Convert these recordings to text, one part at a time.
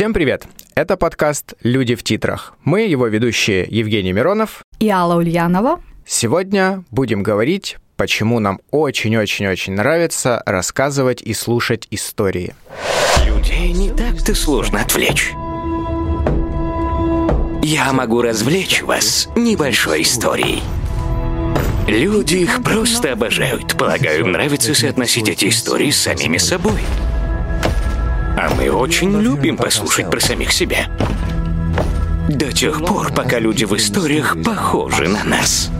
Всем привет! Это подкаст «Люди в титрах». Мы его ведущие Евгений Миронов и Алла Ульянова. Сегодня будем говорить, почему нам очень-очень-очень нравится рассказывать и слушать истории. Людей не так-то сложно отвлечь. Я могу развлечь вас небольшой историей. Люди их просто обожают. Полагаю, им нравится соотносить эти истории с самими собой. А мы очень любим послушать про самих себя. До тех пор, пока люди в историях похожи на нас.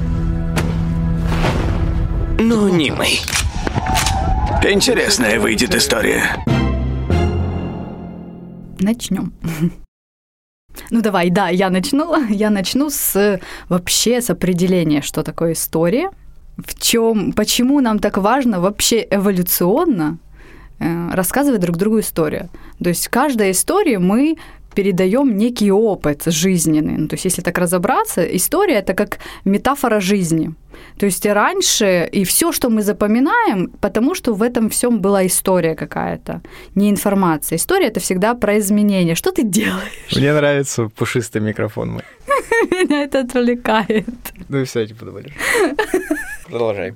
Но не мы. Интересная выйдет история. Начнем. Ну давай, да, я начну. Я начну с вообще с определения, что такое история, в чем, почему нам так важно вообще эволюционно рассказывать друг другу историю. То есть в каждой истории мы передаем некий опыт жизненный. Ну, то есть, если так разобраться, история это как метафора жизни. То есть раньше и все, что мы запоминаем, потому что в этом всем была история какая-то, не информация. История это всегда про изменения. Что ты делаешь? Мне нравится пушистый микрофон мой. Меня это отвлекает. Ну и все, типа, думали. Продолжай.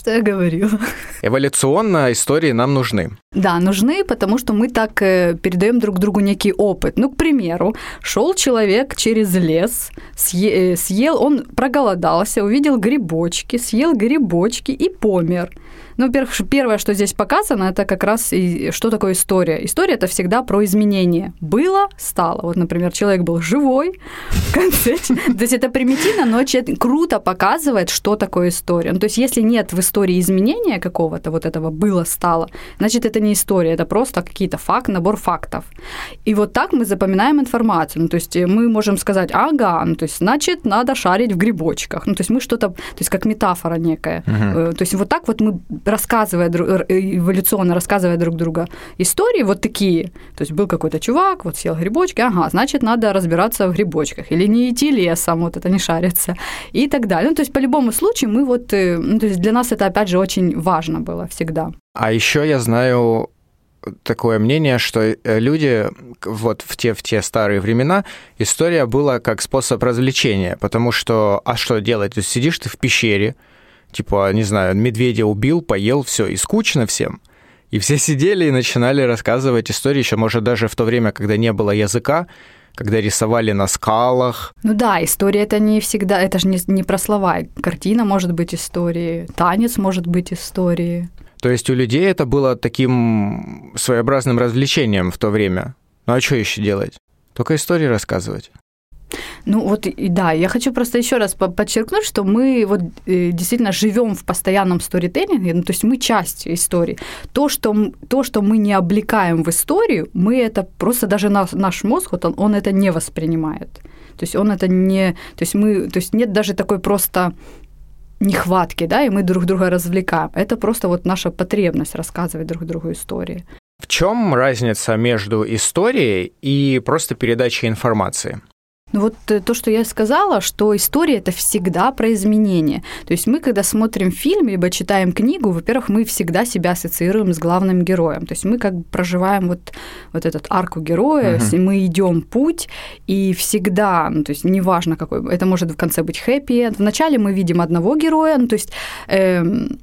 Что я говорила? Эволюционно истории нам нужны. Да, нужны, потому что мы так э, передаем друг другу некий опыт. Ну, к примеру, шел человек через лес, э, съел, он проголодался, увидел грибочки, съел грибочки и помер. Ну, во-первых, первое, что здесь показано, это как раз и что такое история. История это всегда про изменения. Было, стало. Вот, например, человек был живой в конце. То есть это примитивно, но круто показывает, что такое история. Ну, то есть если нет в истории изменения какого-то, вот этого было, стало, значит, это не история, это просто какие-то факт, набор фактов. И вот так мы запоминаем информацию. Ну, то есть мы можем сказать, ага, ну, то есть значит, надо шарить в грибочках. Ну, то есть мы что-то, то есть как метафора некая. Угу. То есть вот так вот мы рассказывая, эволюционно рассказывая друг друга истории вот такие. То есть был какой-то чувак, вот съел грибочки, ага, значит, надо разбираться в грибочках. Или не идти лесом, вот это не шарится. И так далее. Ну, то есть по любому случаю мы вот, э, ну, то есть для нас это, опять же, очень важно было всегда. А еще я знаю такое мнение, что э, люди вот в те, в те старые времена история была как способ развлечения, потому что, а что делать? То есть сидишь ты в пещере, типа, не знаю, медведя убил, поел, все, и скучно всем. И все сидели и начинали рассказывать истории, еще, может, даже в то время, когда не было языка, когда рисовали на скалах. Ну да, история это не всегда, это же не, не про слова. Картина может быть историей, танец может быть историей. То есть у людей это было таким своеобразным развлечением в то время. Ну а что еще делать? Только истории рассказывать. Ну вот, и да, я хочу просто еще раз подчеркнуть, что мы вот э, действительно живем в постоянном сторителлинге, ну, то есть мы часть истории. То что, то, что мы не облекаем в историю, мы это просто даже наш, наш мозг, вот он, он это не воспринимает. То есть он это не... То есть мы... То есть нет даже такой просто нехватки, да, и мы друг друга развлекаем. Это просто вот наша потребность рассказывать друг другу истории. В чем разница между историей и просто передачей информации? Ну вот э, то, что я сказала, что история это всегда про изменения. То есть мы, когда смотрим фильм, либо читаем книгу, во-первых, мы всегда себя ассоциируем с главным героем. То есть мы как бы проживаем вот, вот этот арку героя, uh-huh. мы идем путь, и всегда, ну, то есть неважно какой, это может в конце быть хэппи Вначале мы видим одного героя, ну, то есть эм,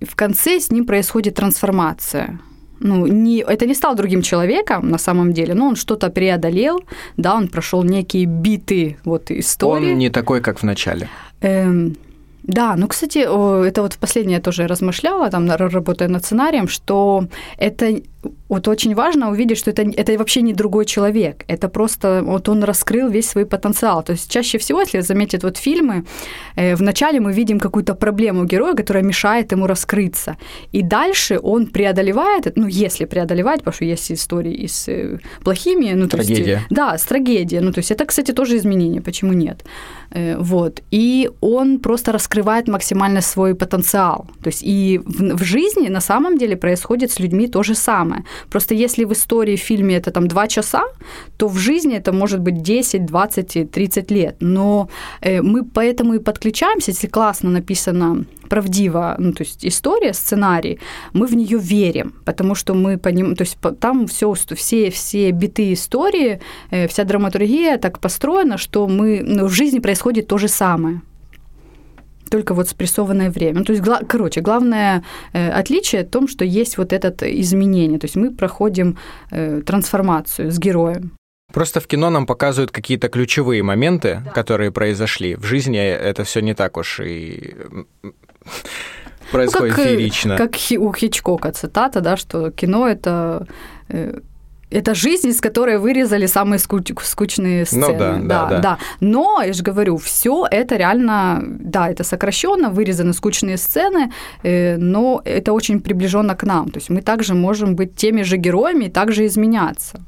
в конце с ним происходит трансформация ну, не, это не стал другим человеком на самом деле, но он что-то преодолел, да, он прошел некие биты вот истории. Он не такой, как в начале. Эм, да, ну, кстати, это вот последнее я тоже размышляла, там, работая над сценарием, что это вот очень важно увидеть, что это, это вообще не другой человек, это просто вот он раскрыл весь свой потенциал. То есть чаще всего, если заметить вот фильмы, э, вначале мы видим какую-то проблему героя, которая мешает ему раскрыться. И дальше он преодолевает, ну, если преодолевать, потому что есть истории и с э, плохими, ну, то Трагедия. есть... Да, с трагедией. Ну, то есть это, кстати, тоже изменение, почему нет? Э, вот. И он просто раскрывает максимально свой потенциал. То есть и в, в жизни на самом деле происходит с людьми то же самое самое. Просто если в истории, в фильме это там два часа, то в жизни это может быть 10, 20, 30 лет. Но э, мы поэтому и подключаемся, если классно написано правдива, ну, то есть история, сценарий, мы в нее верим, потому что мы понимаем, то есть там все, все, все биты истории, э, вся драматургия так построена, что мы, ну, в жизни происходит то же самое только вот спрессованное время. Ну, то есть, короче, главное э, отличие в том, что есть вот это изменение. То есть мы проходим э, трансформацию с героем. Просто в кино нам показывают какие-то ключевые моменты, да. которые произошли. В жизни это все не так уж и происходит ну, как, феерично. Как у Хичкока цитата, да, что кино это это жизнь, из которой вырезали самые скуч- скучные сцены. Ну да, да, да, да. Но, я же говорю, все это реально, да, это сокращенно, вырезаны скучные сцены, э, но это очень приближенно к нам. То есть мы также можем быть теми же героями и также изменяться.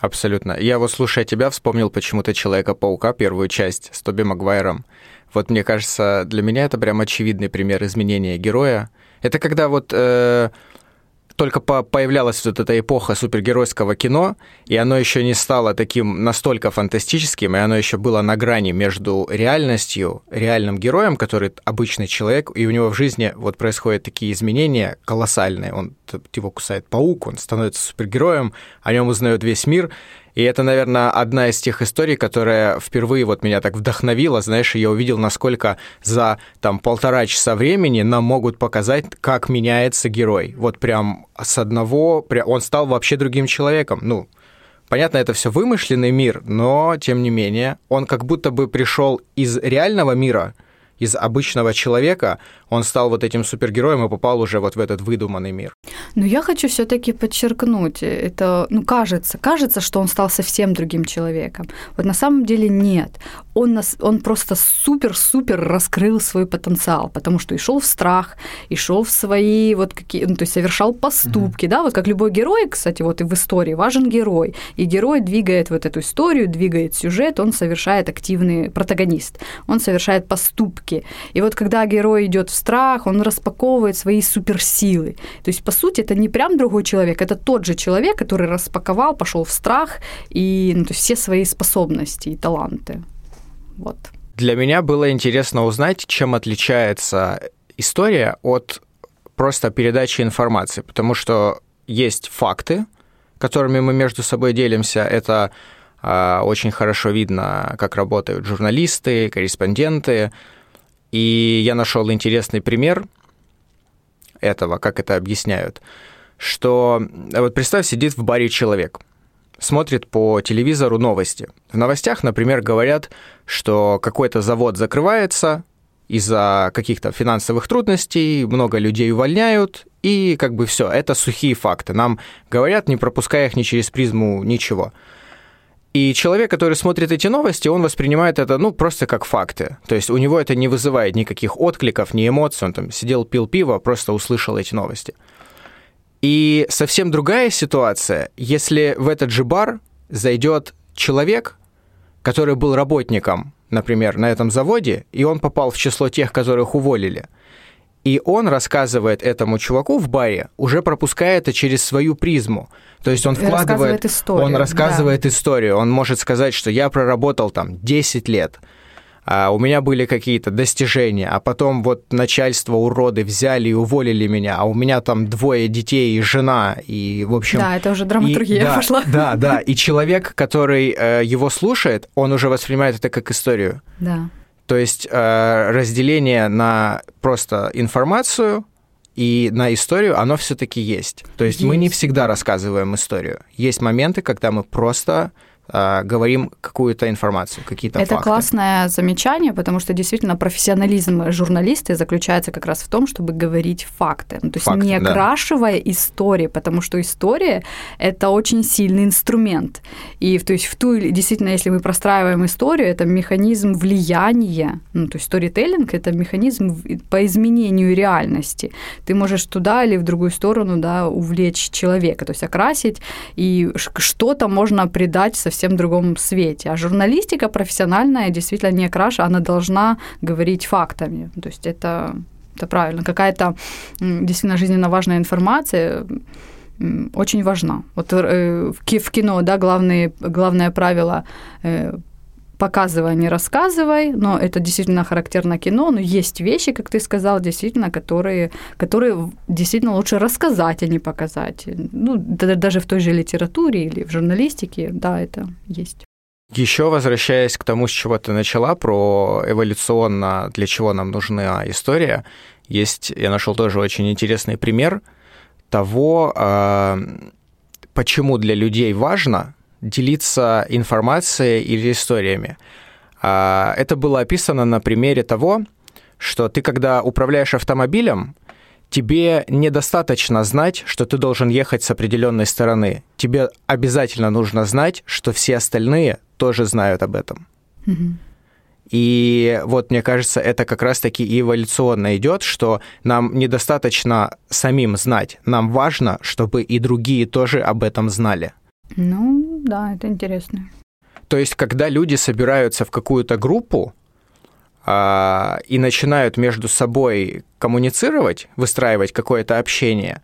Абсолютно. Я вот, слушая тебя, вспомнил почему-то Человека-паука, первую часть с Тоби Магуайром. Вот мне кажется, для меня это прям очевидный пример изменения героя. Это когда вот э, только по появлялась вот эта эпоха супергеройского кино, и оно еще не стало таким настолько фантастическим, и оно еще было на грани между реальностью, реальным героем, который обычный человек, и у него в жизни вот происходят такие изменения колоссальные. Он его кусает паук, он становится супергероем, о нем узнает весь мир, и это, наверное, одна из тех историй, которая впервые вот меня так вдохновила. Знаешь, я увидел, насколько за там полтора часа времени нам могут показать, как меняется герой. Вот прям с одного... Он стал вообще другим человеком. Ну, Понятно, это все вымышленный мир, но тем не менее, он как будто бы пришел из реального мира, из обычного человека, он стал вот этим супергероем и попал уже вот в этот выдуманный мир. Но я хочу все-таки подчеркнуть, это, ну, кажется, кажется, что он стал совсем другим человеком. Вот на самом деле нет. Он, нас, он просто супер-супер раскрыл свой потенциал, потому что и шел в страх, и шел в свои вот какие, ну, то есть совершал поступки, mm-hmm. да, вот как любой герой, кстати, вот и в истории важен герой, и герой двигает вот эту историю, двигает сюжет, он совершает активный протагонист, он совершает поступки. И вот когда герой идет в страх, он распаковывает свои суперсилы. То есть, по сути, это не прям другой человек, это тот же человек, который распаковал, пошел в страх и ну, то есть все свои способности и таланты. Вот. Для меня было интересно узнать, чем отличается история от просто передачи информации, потому что есть факты, которыми мы между собой делимся. Это э, очень хорошо видно, как работают журналисты, корреспонденты. И я нашел интересный пример этого, как это объясняют, что вот представь, сидит в баре человек, смотрит по телевизору новости. В новостях, например, говорят, что какой-то завод закрывается из-за каких-то финансовых трудностей, много людей увольняют, и как бы все, это сухие факты. Нам говорят, не пропуская их ни через призму ничего. И человек, который смотрит эти новости, он воспринимает это, ну, просто как факты. То есть у него это не вызывает никаких откликов, ни эмоций. Он там сидел, пил пиво, просто услышал эти новости. И совсем другая ситуация, если в этот же бар зайдет человек, который был работником, например, на этом заводе, и он попал в число тех, которых уволили – и он рассказывает этому чуваку в баре, уже пропуская это через свою призму. То есть он вкладывает... Историю, он рассказывает да. историю. Он может сказать, что я проработал там 10 лет, а у меня были какие-то достижения, а потом вот начальство уроды взяли и уволили меня, а у меня там двое детей и жена, и в общем... Да, это уже драматургия и, да, пошла. Да, да, и человек, который э, его слушает, он уже воспринимает это как историю. Да. То есть э, разделение на просто информацию и на историю, оно все-таки есть. То есть, есть мы не всегда рассказываем историю. Есть моменты, когда мы просто говорим какую-то информацию, какие-то Это факты. классное замечание, потому что действительно профессионализм журналиста заключается как раз в том, чтобы говорить факты. Ну, то есть Факт, не окрашивая да. истории, потому что история – это очень сильный инструмент. И то есть в ту, действительно, если мы простраиваем историю, это механизм влияния. Ну, то есть сторителлинг – это механизм по изменению реальности. Ты можешь туда или в другую сторону да, увлечь человека, то есть окрасить, и что-то можно придать совсем совсем другом свете. А журналистика профессиональная действительно не краша, она должна говорить фактами. То есть это, это правильно. Какая-то действительно жизненно важная информация очень важна. Вот э, в кино, да, главные, главное правило э, показывай, не рассказывай, но это действительно характерно кино, но есть вещи, как ты сказал, действительно, которые, которые действительно лучше рассказать, а не показать. Ну, даже в той же литературе или в журналистике, да, это есть. Еще возвращаясь к тому, с чего ты начала, про эволюционно, для чего нам нужна история, есть, я нашел тоже очень интересный пример того, а, почему для людей важно делиться информацией или историями. А, это было описано на примере того, что ты, когда управляешь автомобилем, тебе недостаточно знать, что ты должен ехать с определенной стороны. Тебе обязательно нужно знать, что все остальные тоже знают об этом. Mm-hmm. И вот, мне кажется, это как раз-таки эволюционно идет, что нам недостаточно самим знать. Нам важно, чтобы и другие тоже об этом знали. Ну, да, это интересно. То есть, когда люди собираются в какую-то группу а, и начинают между собой коммуницировать, выстраивать какое-то общение,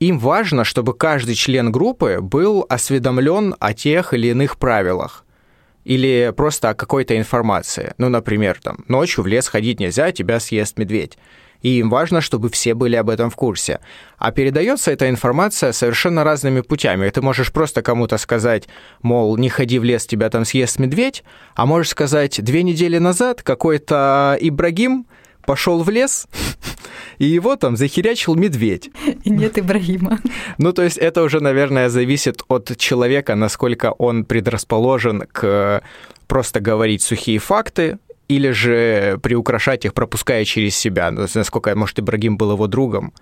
им важно, чтобы каждый член группы был осведомлен о тех или иных правилах или просто о какой-то информации. Ну, например, там, ночью в лес ходить нельзя, тебя съест медведь и им важно, чтобы все были об этом в курсе. А передается эта информация совершенно разными путями. ты можешь просто кому-то сказать, мол, не ходи в лес, тебя там съест медведь, а можешь сказать, две недели назад какой-то Ибрагим пошел в лес, и его там захерячил медведь. И нет Ибрагима. Ну, то есть это уже, наверное, зависит от человека, насколько он предрасположен к просто говорить сухие факты, или же приукрашать их, пропуская через себя. Ну, насколько, может, Ибрагим был его другом,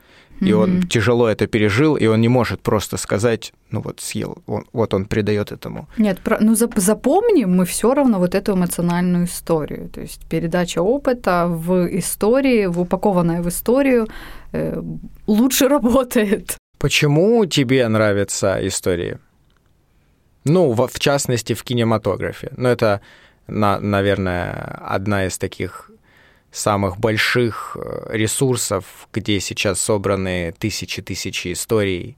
и mm-hmm. он тяжело это пережил, и он не может просто сказать, ну вот съел, он, вот он придает этому. Нет, про, ну запомним мы все равно вот эту эмоциональную историю. То есть передача опыта в истории, в упакованная в историю, э, лучше работает. Почему тебе нравятся истории? Ну, в, в частности, в кинематографе. Ну, это на, наверное, одна из таких самых больших э, ресурсов, где сейчас собраны тысячи-тысячи историй.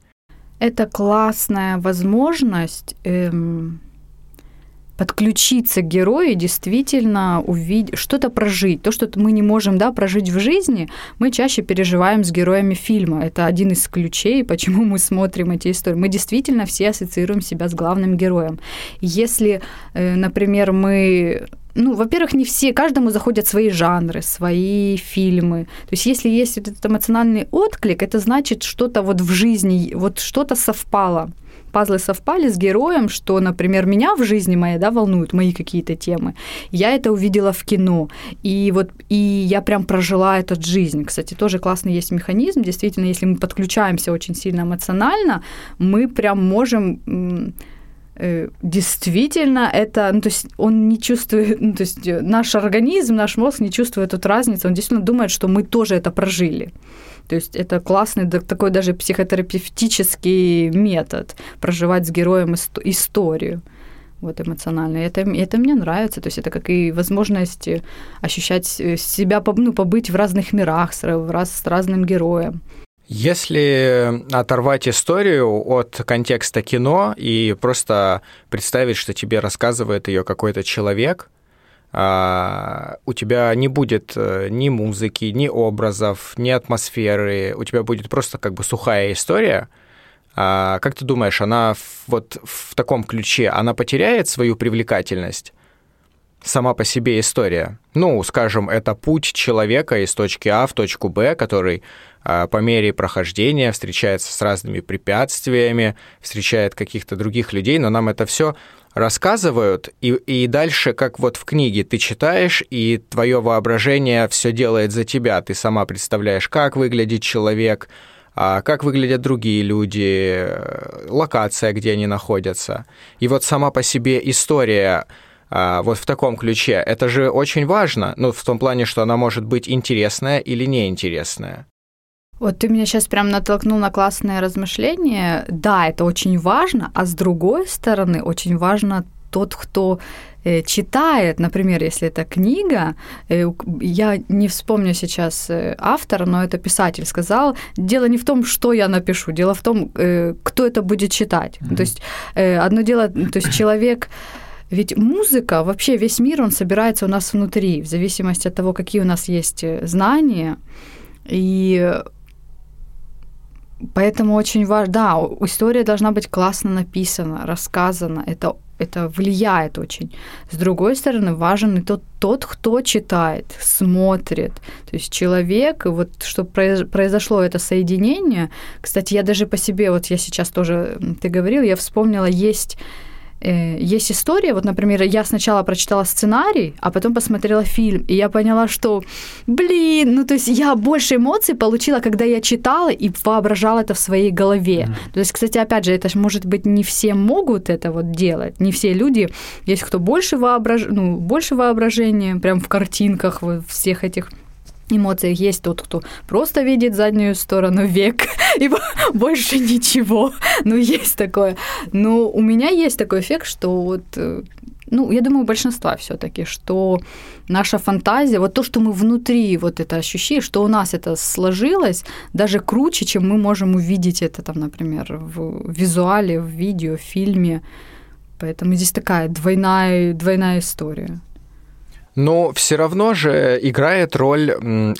Это классная возможность эм, подключиться к герою действительно увидеть, что-то прожить. То, что мы не можем да, прожить в жизни, мы чаще переживаем с героями фильма. Это один из ключей, почему мы смотрим эти истории. Мы действительно все ассоциируем себя с главным героем. Если, э, например, мы ну, во-первых, не все, каждому заходят свои жанры, свои фильмы. То есть, если есть вот этот эмоциональный отклик, это значит, что-то вот в жизни, вот что-то совпало пазлы совпали с героем, что, например, меня в жизни моей, да, волнуют мои какие-то темы. Я это увидела в кино, и вот и я прям прожила эту жизнь. Кстати, тоже классный есть механизм. Действительно, если мы подключаемся очень сильно эмоционально, мы прям можем э, действительно это, ну, то есть он не чувствует, ну, то есть наш организм, наш мозг не чувствует эту разницу, он действительно думает, что мы тоже это прожили. То есть это классный такой даже психотерапевтический метод проживать с героем историю вот эмоционально. Это, это мне нравится. То есть это как и возможность ощущать себя, ну, побыть в разных мирах с, раз, с разным героем. Если оторвать историю от контекста кино и просто представить, что тебе рассказывает ее какой-то человек, у тебя не будет э, ни музыки, ни образов, ни атмосферы, у тебя будет просто как бы сухая история. А, как ты думаешь, она вот в таком ключе, она потеряет свою привлекательность? сама по себе история. Ну, скажем, это путь человека из точки А в точку Б, который а, по мере прохождения встречается с разными препятствиями, встречает каких-то других людей, но нам это все рассказывают, и, и дальше, как вот в книге, ты читаешь, и твое воображение все делает за тебя. Ты сама представляешь, как выглядит человек, а, как выглядят другие люди, локация, где они находятся. И вот сама по себе история а, вот в таком ключе, это же очень важно, ну, в том плане, что она может быть интересная или неинтересная. Вот ты меня сейчас прям натолкнул на классное размышление. Да, это очень важно, а с другой стороны, очень важно тот, кто э, читает, например, если это книга, э, я не вспомню сейчас э, автора, но это писатель сказал, дело не в том, что я напишу, дело в том, кто это будет читать. Mm-hmm. То есть одно дело, то есть человек ведь музыка, вообще весь мир, он собирается у нас внутри, в зависимости от того, какие у нас есть знания. И поэтому очень важно, да, история должна быть классно написана, рассказана. Это это влияет очень. С другой стороны, важен и тот, тот, кто читает, смотрит. То есть человек, вот что произошло это соединение. Кстати, я даже по себе, вот я сейчас тоже, ты говорил, я вспомнила, есть есть история, вот, например, я сначала прочитала сценарий, а потом посмотрела фильм, и я поняла, что, блин, ну, то есть я больше эмоций получила, когда я читала и воображала это в своей голове. Mm-hmm. То есть, кстати, опять же, это, может быть, не все могут это вот делать, не все люди, есть кто больше, воображ... ну, больше воображения, прям в картинках, в всех этих эмоциях есть тот, кто просто видит заднюю сторону век и больше ничего. Ну, есть такое. Но у меня есть такой эффект, что вот э, ну, я думаю, большинства все-таки, что наша фантазия, вот то, что мы внутри вот это ощущаем, что у нас это сложилось, даже круче, чем мы можем увидеть это там, например, в визуале, в видео, в фильме. Поэтому здесь такая двойная, двойная история. Но все равно же играет роль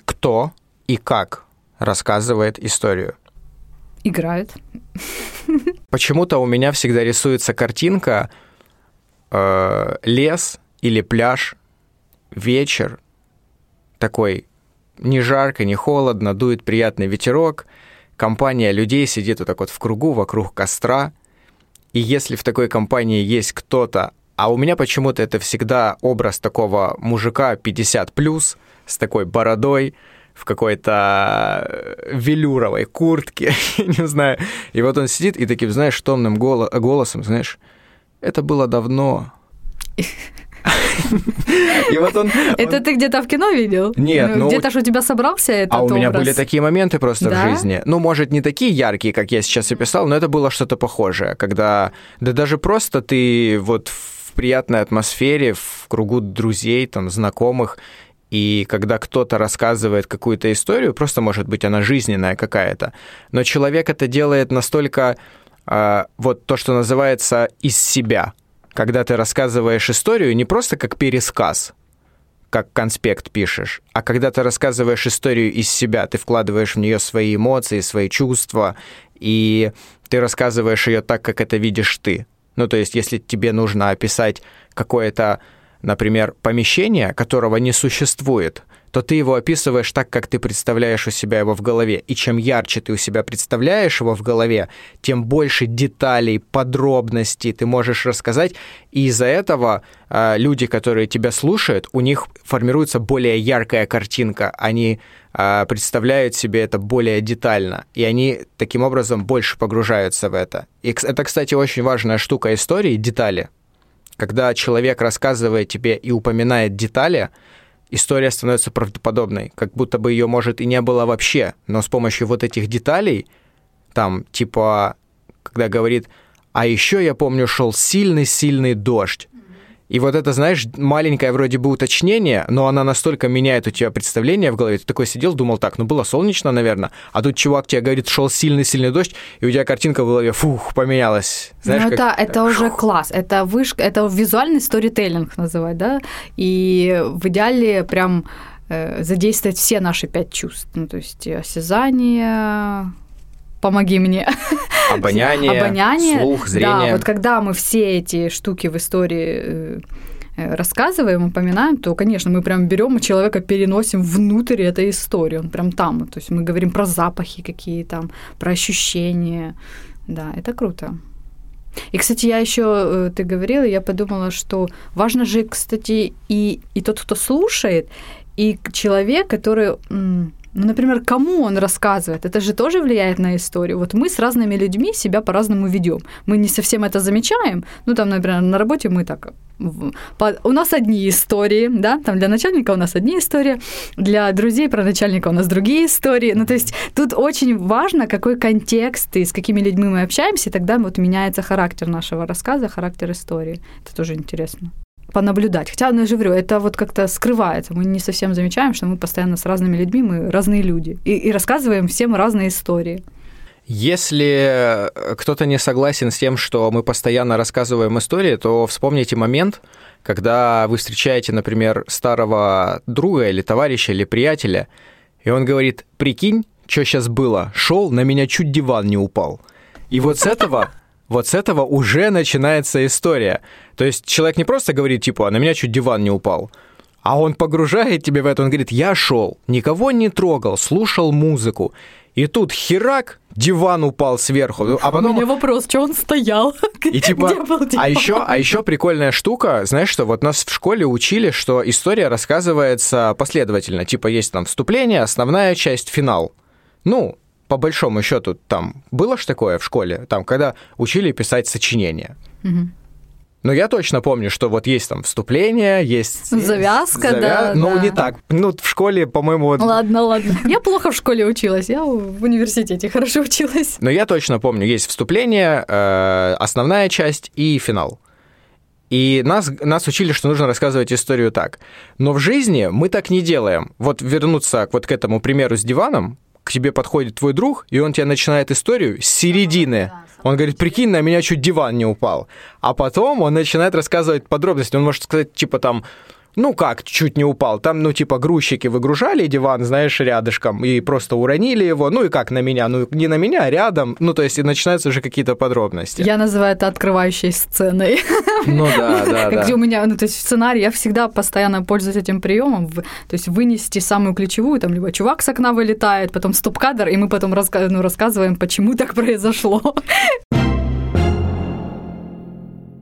кто и как рассказывает историю. Играет. Почему-то у меня всегда рисуется картинка э, лес или пляж, вечер, такой не жарко, не холодно, дует приятный ветерок, компания людей сидит вот так вот в кругу вокруг костра, и если в такой компании есть кто-то, а у меня почему-то это всегда образ такого мужика 50 плюс с такой бородой, в какой-то э, велюровой куртке, не знаю. И вот он сидит и таким, знаешь, томным голосом, знаешь, это было давно. И вот он... Это ты где-то в кино видел? Нет, ну... Где-то же у тебя собрался этот А у меня были такие моменты просто в жизни. Ну, может, не такие яркие, как я сейчас описал, но это было что-то похожее, когда... Да даже просто ты вот в приятной атмосфере, в кругу друзей, там, знакомых, и когда кто-то рассказывает какую-то историю, просто может быть она жизненная какая-то, но человек это делает настолько э, вот то, что называется из себя, когда ты рассказываешь историю не просто как пересказ, как конспект пишешь, а когда ты рассказываешь историю из себя, ты вкладываешь в нее свои эмоции, свои чувства, и ты рассказываешь ее так, как это видишь ты. Ну, то есть, если тебе нужно описать какое-то, например, помещение, которого не существует, то ты его описываешь так, как ты представляешь у себя его в голове. И чем ярче ты у себя представляешь его в голове, тем больше деталей, подробностей ты можешь рассказать. И из-за этого э, люди, которые тебя слушают, у них формируется более яркая картинка. Они э, представляют себе это более детально. И они таким образом больше погружаются в это. И это, кстати, очень важная штука истории, детали. Когда человек рассказывает тебе и упоминает детали, история становится правдоподобной, как будто бы ее, может, и не было вообще, но с помощью вот этих деталей, там, типа, когда говорит, а еще я помню, шел сильный-сильный дождь, и вот это, знаешь, маленькое вроде бы уточнение, но она настолько меняет у тебя представление в голове. Ты такой сидел, думал так, ну было солнечно, наверное, а тут чувак тебе говорит, шел сильный-сильный дождь, и у тебя картинка в голове, фух, поменялась. Знаешь, ну, это, это уже класс, это вышка, это визуальный сторителлинг называть, да, и в идеале прям э, задействовать все наши пять чувств, ну, то есть осязание, помоги мне. Обоняние, Обоняние, слух, зрение. Да, вот когда мы все эти штуки в истории э, э, рассказываем, упоминаем, то, конечно, мы прям берем и человека переносим внутрь этой истории, он прям там. То есть мы говорим про запахи какие там, про ощущения. Да, это круто. И, кстати, я еще, э, ты говорила, я подумала, что важно же, кстати, и, и тот, кто слушает, и человек, который ну, например, кому он рассказывает, это же тоже влияет на историю. Вот мы с разными людьми себя по-разному ведем. Мы не совсем это замечаем. Ну, там, например, на работе мы так у нас одни истории, да, там для начальника у нас одни истории, для друзей про начальника у нас другие истории. Ну, то есть тут очень важно, какой контекст и с какими людьми мы общаемся, и тогда вот меняется характер нашего рассказа, характер истории. Это тоже интересно понаблюдать. Хотя, ну, я же говорю, это вот как-то скрывается. Мы не совсем замечаем, что мы постоянно с разными людьми, мы разные люди. И, и рассказываем всем разные истории. Если кто-то не согласен с тем, что мы постоянно рассказываем истории, то вспомните момент, когда вы встречаете, например, старого друга или товарища или приятеля, и он говорит, прикинь, что сейчас было, шел, на меня чуть диван не упал. И вот с этого вот с этого уже начинается история. То есть человек не просто говорит, типа, а на меня чуть диван не упал, а он погружает тебя в это, он говорит, я шел, никого не трогал, слушал музыку. И тут херак, диван упал сверху. А потом... У меня вопрос, что он стоял? И типа, Где был диван? а еще, а еще прикольная штука, знаешь что, вот нас в школе учили, что история рассказывается последовательно. Типа есть там вступление, основная часть, финал. Ну, по большому счету, там было ж такое в школе, там, когда учили писать сочинения. Угу. Но я точно помню, что вот есть там вступление, есть... Завязка, завя... да. Ну, да. не так. Ну, в школе, по-моему... Вот... Ладно, ладно. Я плохо в школе училась, я в университете хорошо училась. Но я точно помню, есть вступление, э, основная часть и финал. И нас, нас учили, что нужно рассказывать историю так. Но в жизни мы так не делаем. Вот вернуться вот к этому примеру с диваном, к тебе подходит твой друг, и он тебе начинает историю с середины. Он говорит, прикинь, на меня чуть диван не упал. А потом он начинает рассказывать подробности. Он может сказать, типа там, ну как, чуть не упал. Там, ну, типа, грузчики выгружали диван, знаешь, рядышком, и просто уронили его. Ну и как на меня? Ну, не на меня, а рядом. Ну, то есть, и начинаются уже какие-то подробности. Я называю это открывающей сценой. Ну да, да, да. Где у меня, ну, то есть, в сценарии я всегда постоянно пользуюсь этим приемом. То есть, вынести самую ключевую, там, либо чувак с окна вылетает, потом стоп-кадр, и мы потом раска- ну, рассказываем, почему так произошло.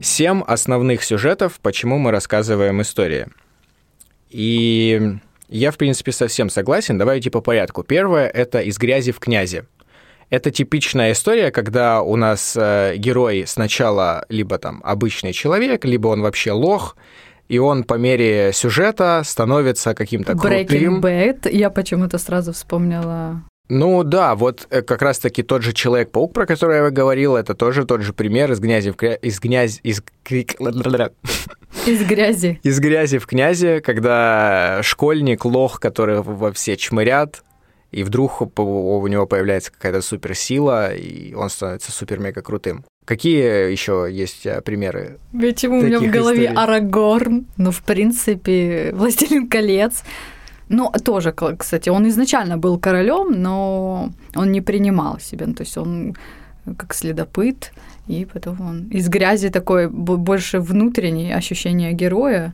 Семь основных сюжетов, почему мы рассказываем истории. И я, в принципе, совсем согласен. Давайте по порядку. Первое — это «Из грязи в князи». Это типичная история, когда у нас э, герой сначала либо там обычный человек, либо он вообще лох, и он по мере сюжета становится каким-то крутым. Breaking Bad. Я почему-то сразу вспомнила ну да, вот э, как раз-таки тот же Человек-паук, про который я говорил, это тоже тот же пример из грязи в кря... из грязи из из грязи из грязи в князи, когда школьник лох, который во все чмырят, и вдруг у него появляется какая-то суперсила, и он становится супер-мега крутым. Какие еще есть э, примеры? Ведь у меня в голове историй? Арагорн, ну, в принципе, Властелин колец. Ну, тоже, кстати, он изначально был королем, но он не принимал себя. Ну, то есть он как следопыт, и потом он из грязи такое больше внутреннее ощущение героя.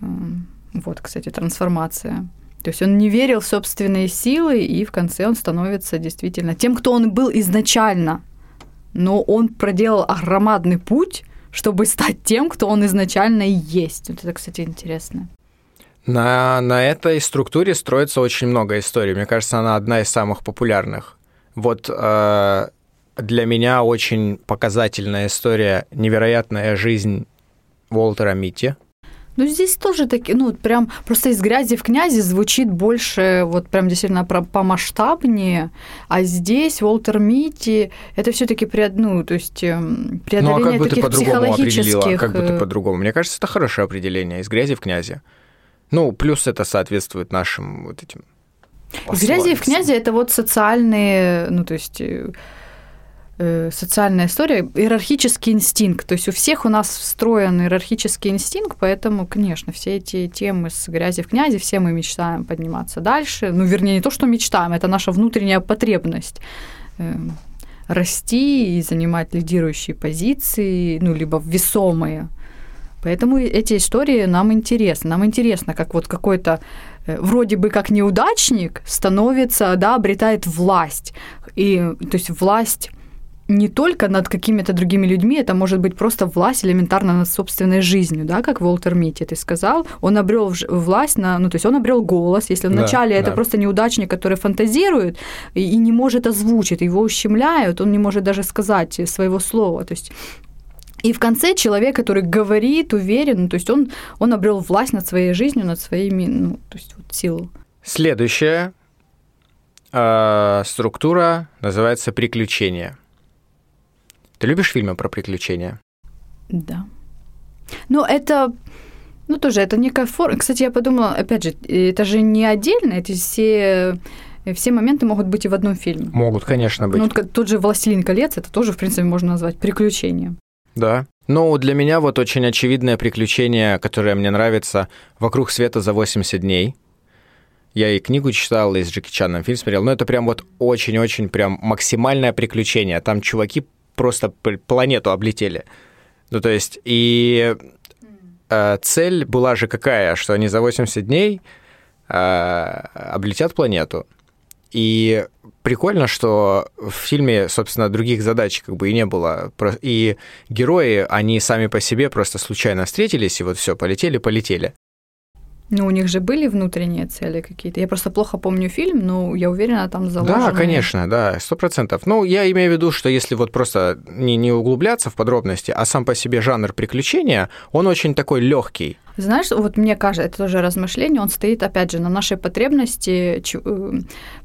Вот, кстати, трансформация. То есть он не верил в собственные силы, и в конце он становится действительно тем, кто он был изначально. Но он проделал громадный путь, чтобы стать тем, кто он изначально и есть. Вот это, кстати, интересно. На, на этой структуре строится очень много историй. Мне кажется, она одна из самых популярных. Вот э, для меня очень показательная история «Невероятная жизнь Уолтера Митти». Ну, здесь тоже таки, ну, прям просто из грязи в князи звучит больше, вот прям действительно про, помасштабнее, а здесь Уолтер Митти, это все таки ну, то есть преодоление эм, ну, а как бы таких ты по-другому определила? Как бы ты э, по-другому? Мне кажется, это хорошее определение, из грязи в князи. Ну, плюс это соответствует нашим вот этим грязи в князе это вот социальные, ну то есть э, э, социальная история, иерархический инстинкт. То есть у всех у нас встроен иерархический инстинкт, поэтому, конечно, все эти темы с грязи в князи, все мы мечтаем подниматься дальше. Ну, вернее, не то, что мечтаем, это наша внутренняя потребность э, расти и занимать лидирующие позиции, ну, либо весомые Поэтому эти истории нам интересны. Нам интересно, как вот какой-то э, вроде бы как неудачник становится, да, обретает власть. И, то есть власть не только над какими-то другими людьми, это может быть просто власть элементарно над собственной жизнью, да, как Волтер Митти ты сказал. Он обрел власть на, ну, то есть он обрел голос. Если вначале да, это да. просто неудачник, который фантазирует и не может озвучить, его ущемляют, он не может даже сказать своего слова. То есть и в конце человек, который говорит, уверен, то есть он, он обрел власть над своей жизнью, над своими, ну, то есть вот силу. Следующая э, структура называется приключения. Ты любишь фильмы про приключения? Да. Ну, это, ну, тоже, это некая форма. Кстати, я подумала, опять же, это же не отдельно, эти все все моменты могут быть и в одном фильме. Могут, конечно, быть. Ну, тот же «Властелин колец», это тоже, в принципе, можно назвать приключением. Да. Ну, для меня вот очень очевидное приключение, которое мне нравится, «Вокруг света за 80 дней». Я и книгу читал, и с Джеки Чаном фильм смотрел. Но это прям вот очень-очень прям максимальное приключение. Там чуваки просто планету облетели. Ну, то есть, и э, цель была же какая, что они за 80 дней э, облетят планету. И прикольно, что в фильме, собственно, других задач как бы и не было. И герои, они сами по себе просто случайно встретились, и вот все, полетели, полетели. Ну, у них же были внутренние цели какие-то. Я просто плохо помню фильм, но я уверена, там заложены... Да, конечно, да, сто процентов. Ну, я имею в виду, что если вот просто не, не углубляться в подробности, а сам по себе жанр приключения, он очень такой легкий. Знаешь, вот мне кажется, это тоже размышление, он стоит, опять же, на нашей потребности, э,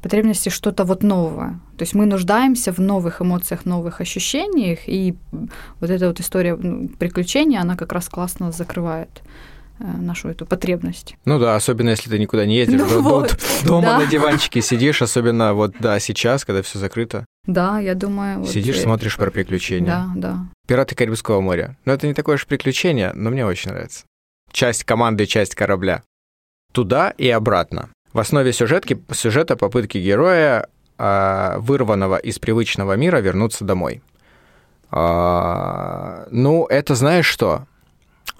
потребности что-то вот нового. То есть мы нуждаемся в новых эмоциях, новых ощущениях, и вот эта вот история ну, приключения, она как раз классно закрывает нашу эту потребность. Ну да, особенно если ты никуда не едешь, ну вот, дома да. на диванчике сидишь, особенно вот да, сейчас, когда все закрыто. Да, я думаю. Вот Сидишь, вот, смотришь про приключения. Да, да. Пираты Карибского моря. Но это не такое уж приключение, но мне очень нравится. Часть команды, часть корабля. Туда и обратно. В основе сюжетки, сюжета попытки героя, э, вырванного из привычного мира, вернуться домой. Э, ну, это знаешь что?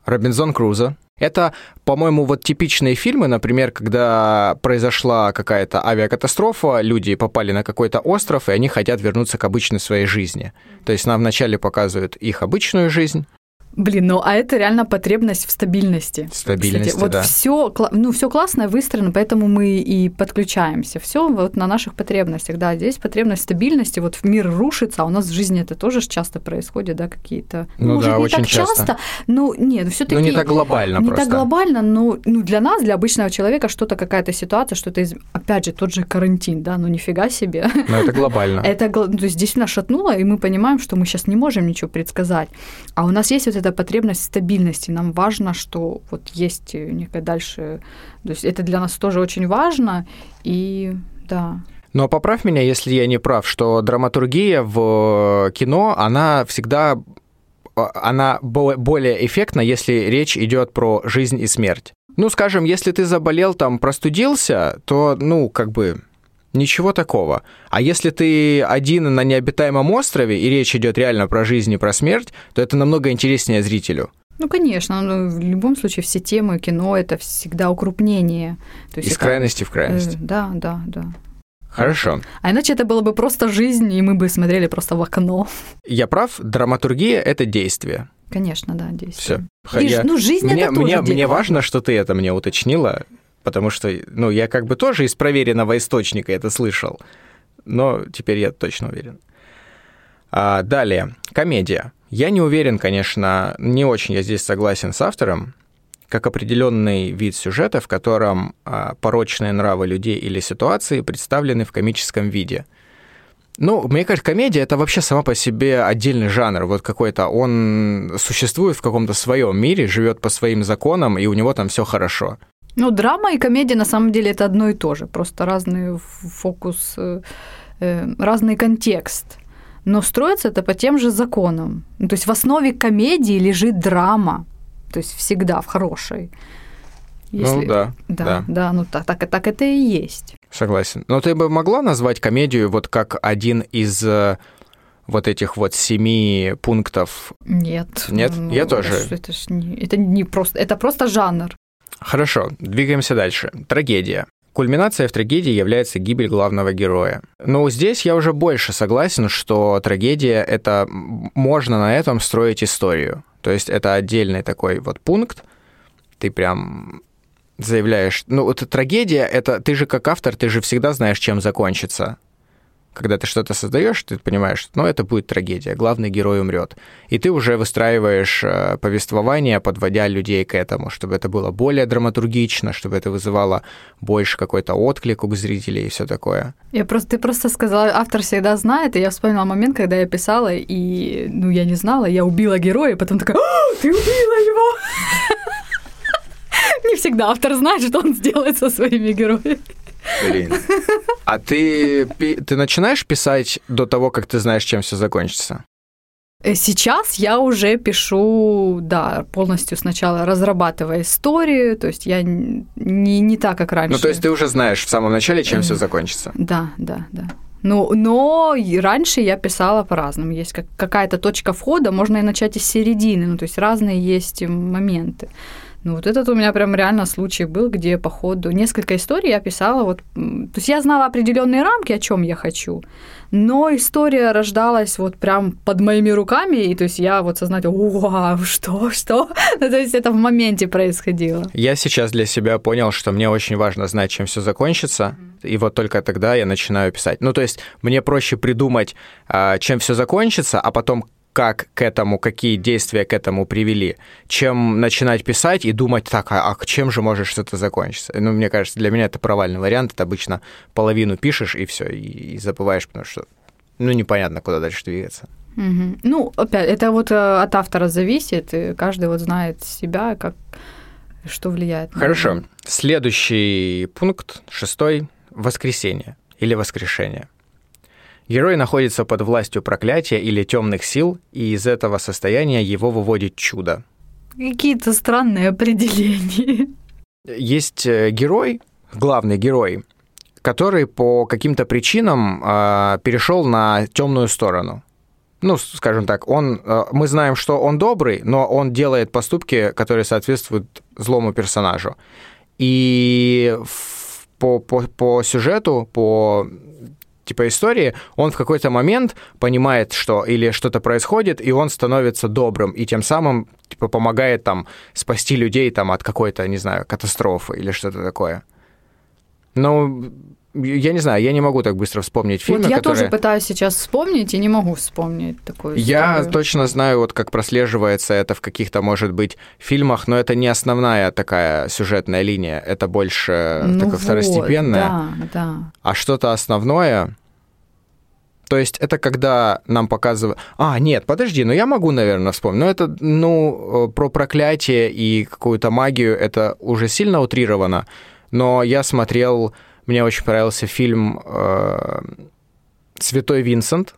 Робинзон Крузо, это, по-моему, вот типичные фильмы, например, когда произошла какая-то авиакатастрофа, люди попали на какой-то остров, и они хотят вернуться к обычной своей жизни. То есть нам вначале показывают их обычную жизнь, Блин, ну а это реально потребность в стабильности. Стабильности, Кстати, вот да. все, ну все классное выстроено, поэтому мы и подключаемся. Все вот на наших потребностях, да. Здесь потребность стабильности, вот в мир рушится, а у нас в жизни это тоже часто происходит, да, какие-то. Ну, может, да, не очень так часто. часто, но нет, все-таки. Ну не так глобально не просто. так глобально, но ну для нас, для обычного человека, что-то какая-то ситуация, что-то из, опять же тот же карантин, да, ну нифига себе. Но это глобально. Это, то есть нас шатнуло, и мы понимаем, что мы сейчас не можем ничего предсказать, а у нас есть вот эта потребность стабильности. Нам важно, что вот есть некая дальше... То есть это для нас тоже очень важно, и да. Но поправь меня, если я не прав, что драматургия в кино, она всегда она более эффектна, если речь идет про жизнь и смерть. Ну, скажем, если ты заболел, там, простудился, то, ну, как бы, ничего такого. А если ты один на необитаемом острове, и речь идет реально про жизнь и про смерть, то это намного интереснее зрителю. Ну, конечно, но в любом случае все темы кино это всегда укрупнение. То есть Из это... крайности в крайность. Э, да, да, да. Хорошо. А иначе это было бы просто жизнь, и мы бы смотрели просто в окно. Я прав, драматургия — это действие. Конечно, да, действие. Все. Я... Ну, жизнь мне, это тоже мне, мне важно, что ты это мне уточнила, потому что, ну, я как бы тоже из проверенного источника это слышал, но теперь я точно уверен. А, далее, комедия. Я не уверен, конечно, не очень я здесь согласен с автором, как определенный вид сюжета, в котором а, порочные нравы людей или ситуации представлены в комическом виде. Ну, мне кажется, комедия это вообще сама по себе отдельный жанр. Вот какой-то он существует в каком-то своем мире, живет по своим законам, и у него там все хорошо. Ну, драма и комедия на самом деле это одно и то же, просто разный фокус, э, э, разный контекст но строится это по тем же законам. Ну, то есть в основе комедии лежит драма, то есть всегда в хорошей. Ну Если... Ну да, да. Да, да ну так, так, так это и есть. Согласен. Но ты бы могла назвать комедию вот как один из э, вот этих вот семи пунктов? Нет. Нет? Ну, Я тоже. Это, это, не, это не просто, это просто жанр. Хорошо, двигаемся дальше. Трагедия. Кульминацией в трагедии является гибель главного героя. Но здесь я уже больше согласен, что трагедия — это... Можно на этом строить историю. То есть это отдельный такой вот пункт. Ты прям заявляешь... Ну, вот трагедия — это... Ты же как автор, ты же всегда знаешь, чем закончится когда ты что-то создаешь, ты понимаешь, что ну, это будет трагедия, главный герой умрет. И ты уже выстраиваешь э, повествование, подводя людей к этому, чтобы это было более драматургично, чтобы это вызывало больше какой-то отклик у зрителей и все такое. Я просто, ты просто сказала, автор всегда знает, и я вспомнила момент, когда я писала, и, ну, я не знала, я убила героя, и потом такая, ты убила его! Не всегда автор знает, что он сделает со своими героями. Блин. А ты, ты начинаешь писать до того, как ты знаешь, чем все закончится? Э, сейчас я уже пишу, да, полностью сначала разрабатывая историю, то есть я не, не так, как раньше. Ну, то есть ты уже знаешь в самом начале, чем все закончится? Да, да, да. Ну, но раньше я писала по-разному. Есть как, какая-то точка входа, можно и начать из середины, ну, то есть разные есть моменты. Ну, вот этот у меня прям реально случай был, где по ходу несколько историй я писала. Вот, то есть я знала определенные рамки, о чем я хочу, но история рождалась вот прям под моими руками, и то есть я вот сознательно, вау, что, что? Ну, то есть это в моменте происходило. Я сейчас для себя понял, что мне очень важно знать, чем все закончится, и вот только тогда я начинаю писать. Ну, то есть мне проще придумать, а, чем все закончится, а потом как к этому, какие действия к этому привели, чем начинать писать и думать, так, а, а чем же может что-то закончиться? Ну, мне кажется, для меня это провальный вариант, это обычно половину пишешь и все, и, и забываешь, потому что, ну, непонятно, куда дальше двигаться. Угу. Ну, опять, это вот э, от автора зависит, и каждый вот знает себя, как, что влияет. Хорошо. Следующий пункт, шестой, воскресенье или воскрешение. Герой находится под властью проклятия или темных сил, и из этого состояния его выводит чудо. Какие-то странные определения. Есть э, герой, главный герой, который по каким-то причинам э, перешел на темную сторону. Ну, скажем так, он, э, мы знаем, что он добрый, но он делает поступки, которые соответствуют злому персонажу. И по, по, по сюжету, по типа истории, он в какой-то момент понимает, что или что-то происходит, и он становится добрым, и тем самым типа помогает там спасти людей там от какой-то, не знаю, катастрофы или что-то такое. Ну, я не знаю, я не могу так быстро вспомнить фильмы, вот я которые... тоже пытаюсь сейчас вспомнить и не могу вспомнить такую Я историю. точно знаю, вот как прослеживается это в каких-то, может быть, фильмах, но это не основная такая сюжетная линия, это больше ну такое вот, второстепенное. Да, да. А что-то основное, то есть это когда нам показывают... А, нет, подожди, ну я могу, наверное, вспомнить. Но это, ну, э, про проклятие и какую-то магию это уже сильно утрировано. Но я смотрел мне очень понравился фильм э, «Святой Винсент».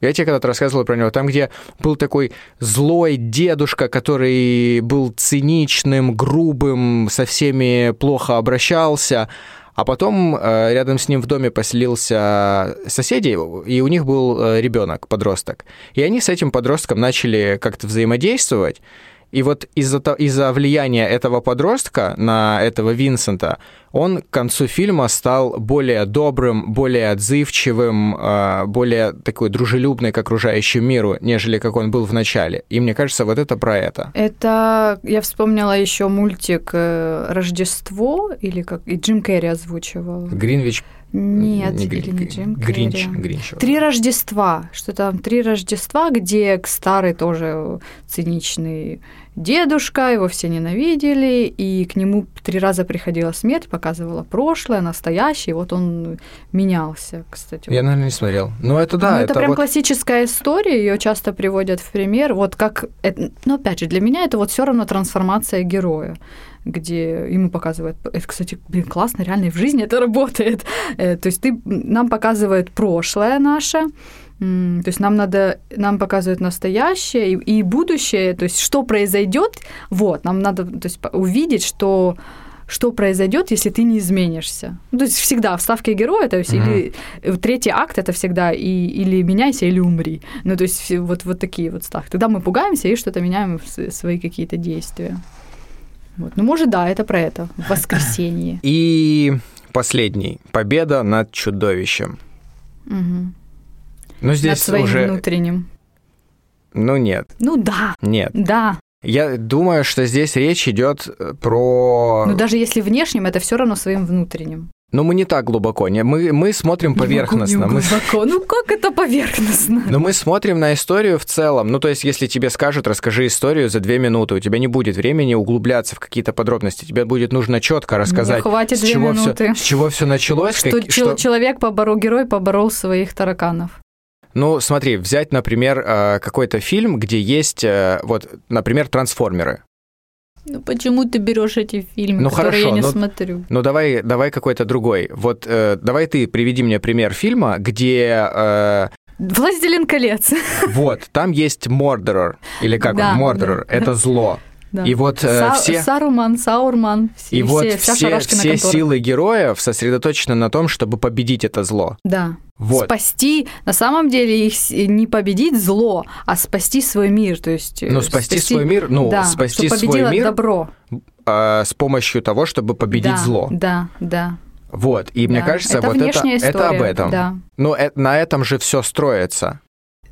Я тебе когда-то рассказывал про него. Там, где был такой злой дедушка, который был циничным, грубым, со всеми плохо обращался. А потом э, рядом с ним в доме поселился соседи, и у них был э, ребенок, подросток. И они с этим подростком начали как-то взаимодействовать. И вот из-за из влияния этого подростка на этого Винсента, он к концу фильма стал более добрым, более отзывчивым, а, более такой дружелюбный к окружающему миру, нежели как он был в начале. И мне кажется, вот это про это. Это я вспомнила еще мультик э, Рождество или как и Джим Керри озвучивал. Гринвич нет, не, или не Джим Гринч, Гринч. Три Рождества. Что там? Три Рождества, где старый тоже циничный дедушка, его все ненавидели, и к нему три раза приходила смерть, показывала прошлое, настоящее, и вот он менялся, кстати. Я, наверное, не смотрел. Но это да. Ну, это, это прям вот... классическая история, ее часто приводят в пример. Вот как, это, ну опять же, для меня это вот все равно трансформация героя где ему показывают, это, кстати, блин, классно, реально и в жизни это работает. Э, то есть ты, нам показывают прошлое наше, то есть нам надо, нам показывают настоящее и, и будущее, то есть что произойдет, вот, нам надо то есть, увидеть, что что произойдет, если ты не изменишься. Ну, то есть всегда вставки героя, то есть mm-hmm. или третий акт это всегда и, или меняйся, или умри. Ну, то есть вот, вот такие вот ставки. Тогда мы пугаемся и что-то меняем в свои какие-то действия. Вот. Ну, может, да, это про это. Воскресенье. И последний. Победа над чудовищем. Мгм. Ну, здесь Над своим уже... внутренним. Ну, нет, Ну да, нет. да. Я думаю, что здесь речь идет э, про... Но даже если внешним, это все равно своим внутренним. Ну, мы не так глубоко. Не, мы, мы смотрим поверхностно. Не глубоко. Ну как это поверхностно? но мы смотрим на историю в целом. Ну, то есть, если тебе скажут, расскажи историю за две минуты, у тебя не будет времени углубляться в какие-то подробности. Тебе будет нужно четко рассказать, Мне хватит с, две чего минуты. Все, с чего все началось. Что, как- чел- человек поборол, герой поборол своих тараканов. Ну, смотри, взять, например, э, какой-то фильм, где есть, э, вот, например, трансформеры. Ну почему ты берешь эти фильмы, Ну, которые хорошо, я не ну- смотрю? Ну, давай, давай какой-то другой. Вот э, давай ты приведи мне пример фильма, где э, Властелин колец. вот там есть Мордорер или как Да, он Мордорер, да. это зло. Да. И вот э, Са- все Саруман, Саурман, все, и вот все, все, все силы героев сосредоточены на том, чтобы победить это зло. Да. Вот. Спасти, на самом деле, их не победить зло, а спасти свой мир. То есть, э, Ну, спасти свой мир, ну, да, спасти свой мир добро. э, с помощью того, чтобы победить да, зло. Да, да. Вот. И мне да. кажется, это вот это, это об этом. Да. Ну, э- на этом же все строится.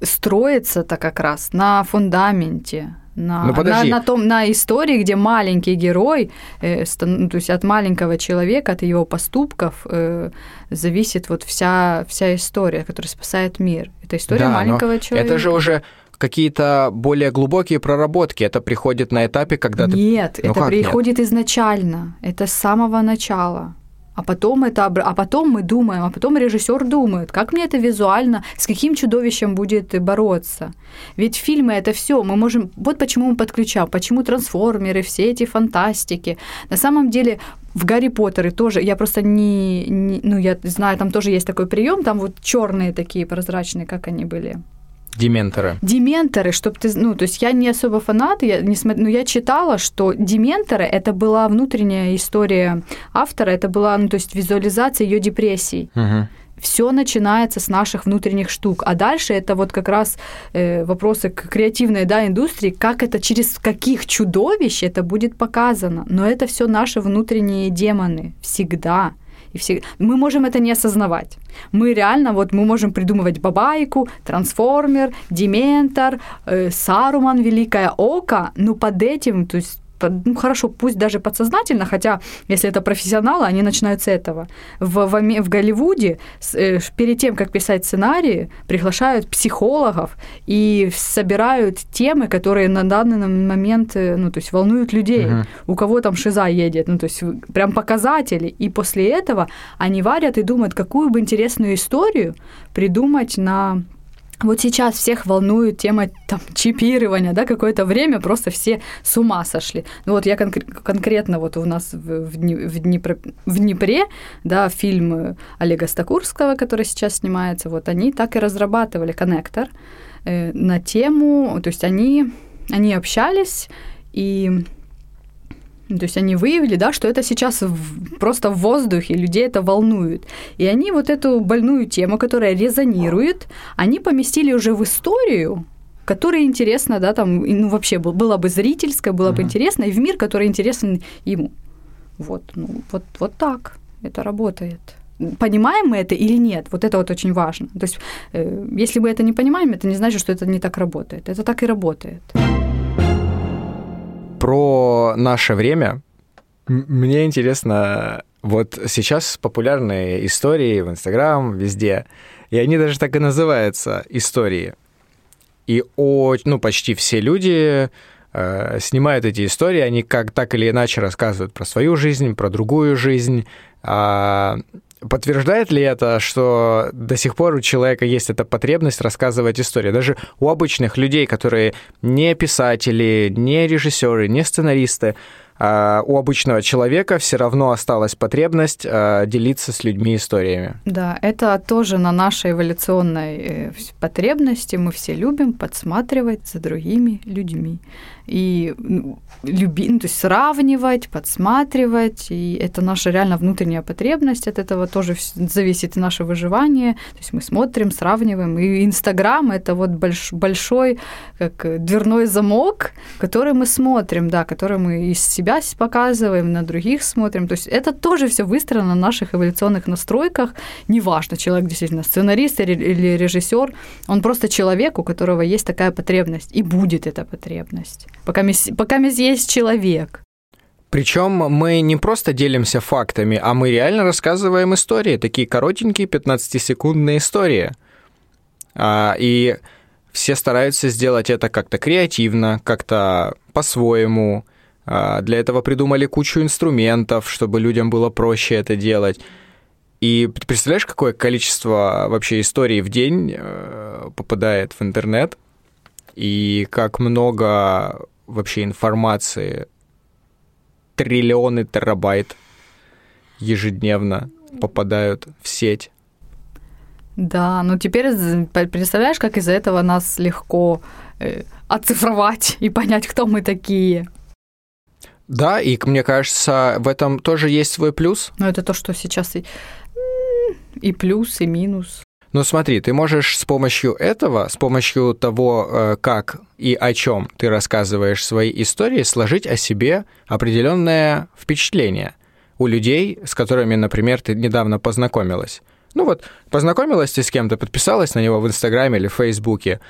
Строится-то как раз на фундаменте. На, Ну, подожди. на, на том, на истории, где маленький герой, э, стан- ну, то есть от маленького человека, от его поступков э, зависит вот вся, вся история, которая спасает мир. Это история Да, маленького человека. Это же уже какие-то более глубокие проработки. Это приходит на этапе, когда ты... Нет, Ну это как нет? приходит изначально, это с самого начала. А потом это, а потом мы думаем, а потом режиссер думает, как мне это визуально, с каким чудовищем будет бороться. Ведь фильмы это все, мы можем, вот почему мы подключаем, почему трансформеры, все эти фантастики. На самом деле в Гарри Поттере тоже, я просто не, не- ну я знаю, там тоже есть такой прием, там вот черные такие прозрачные, как они были. Дементоры. Дементоры, чтобы ты, ну, то есть я не особо фанат, я не смотрю, но я читала, что Дементоры это была внутренняя история автора, это была, ну, то есть визуализация ее депрессий. Мгм. Все начинается с наших внутренних штук, а дальше это вот как раз э, вопросы к креативной да, индустрии, как это через каких чудовищ это будет показано. Но это все наши внутренние демоны всегда. И все... Мы можем это не осознавать. Мы реально, вот мы можем придумывать Бабайку, Трансформер, Дементор, э, Саруман, Великое Око, но под этим, то есть ну хорошо, пусть даже подсознательно, хотя если это профессионалы, они начинают с этого. В, в, в Голливуде с- э, перед тем, как писать сценарии, приглашают психологов и собирают темы, которые на данный момент, э, ну, то есть волнуют людей. Мгм. У кого там шиза едет, ну, то есть прям показатели. И после этого они варят и думают, какую бы интересную историю придумать на вот сейчас всех волнует тема там, чипирования, да, какое-то время просто все с ума сошли. Ну вот я конкр- конкретно вот у нас в, в, Дни- в Днепре, да, фильм Олега Стакурского, который сейчас снимается, вот они так и разрабатывали коннектор э, на тему, то есть они, они общались и то есть они выявили, да, что это сейчас в- просто в воздухе, людей это волнует. И они вот эту больную тему, которая резонирует, они поместили уже в историю, которая интересна, да, там, ну, вообще был- была бы зрительская, было бы Мгм. интересно, и в мир, который интересен ему. Вот, ну, вот, вот так это работает. Понимаем мы это или нет? Вот это вот очень важно. То есть, э, если мы это не понимаем, это не значит, что это не так работает. Это так и работает. Про наше время. Мне интересно, вот сейчас популярные истории в Инстаграм, везде, и они даже так и называются истории. И о- ну, почти все люди э, снимают эти истории, они как так или иначе рассказывают про свою жизнь, про другую жизнь. А подтверждает ли это, что до сих пор у человека есть эта потребность рассказывать истории? Даже у обычных людей, которые не писатели, не режиссеры, не сценаристы, а у обычного человека все равно осталась потребность а, делиться с людьми историями. Да, это тоже на нашей эволюционной э, потребности. Мы все любим подсматривать за другими людьми. И ну, люби, ну, то есть сравнивать, подсматривать. И это наша реально внутренняя потребность. От этого тоже зависит и наше выживание. То есть мы смотрим, сравниваем. И Инстаграм это вот больш- большой как э, дверной замок, который мы смотрим, да, который мы из себя показываем, на других смотрим. То есть это тоже все выстроено на наших эволюционных настройках. Неважно, человек действительно сценарист или режиссер, он просто человек, у которого есть такая потребность, и будет эта потребность, пока, пока есть человек. Причем мы не просто делимся фактами, а мы реально рассказываем истории, такие коротенькие 15-секундные истории. А, и все стараются сделать это как-то креативно, как-то по-своему. А, для этого придумали кучу инструментов, чтобы людям было проще это делать. И представляешь, какое количество вообще историй в день э, попадает в интернет, и как много вообще информации, триллионы терабайт ежедневно попадают в сеть. Да, ну теперь представляешь, как из-за этого нас легко э, оцифровать и понять, кто мы такие. Да, и мне кажется, в этом тоже есть свой плюс. Но это то, что сейчас и, и плюс, и минус. Ну смотри, ты можешь с помощью этого, с помощью того, э, как и о чем ты рассказываешь свои истории, сложить о себе определенное впечатление у людей, с которыми, например, ты недавно познакомилась. Ну вот, познакомилась ты с кем-то, подписалась на него в Инстаграме или в Фейсбуке,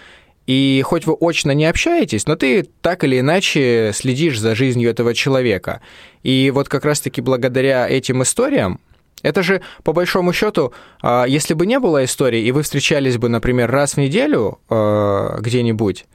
и хоть вы очно не общаетесь, но ты так или иначе следишь за жизнью этого человека. И вот как раз-таки благодаря этим историям, это же, по большому счету, а, если бы не было истории, и вы встречались бы, например, раз в неделю э, где-нибудь,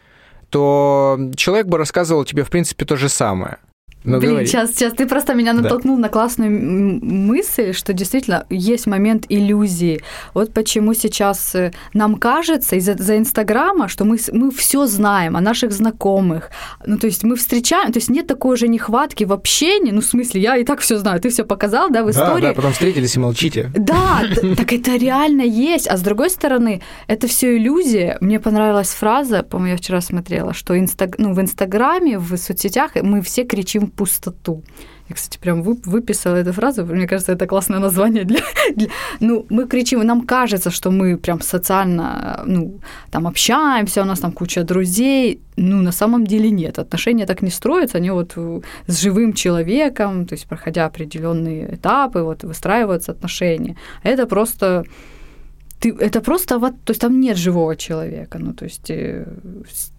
то человек бы рассказывал тебе, в принципе, то же самое – ну, Блин, говори. сейчас, сейчас ты просто меня натолкнул да. на классную мысль, что действительно есть момент иллюзии. Вот почему сейчас э, нам кажется из-за за Инстаграма, что мы, мы все знаем о наших знакомых. Ну, то есть мы встречаем, то есть нет такой уже нехватки в общении. Ну, в смысле, я и так все знаю, ты все показал, да, в истории. Да, да, потом встретились и молчите. Да, так это реально есть. А с другой стороны, это все иллюзия. Мне понравилась фраза, по-моему, я вчера смотрела, что ну, в Инстаграме, в соцсетях мы все кричим пустоту. Я, кстати, прям выписала эту фразу. Мне кажется, это классное название для, для... Ну, мы кричим, нам кажется, что мы прям социально, ну, там общаемся, у нас там куча друзей. Ну, на самом деле нет. Отношения так не строятся. Они вот с живым человеком, то есть проходя определенные этапы, вот выстраиваются отношения. Это просто ты, это просто вот, то есть там нет живого человека, ну, то есть э,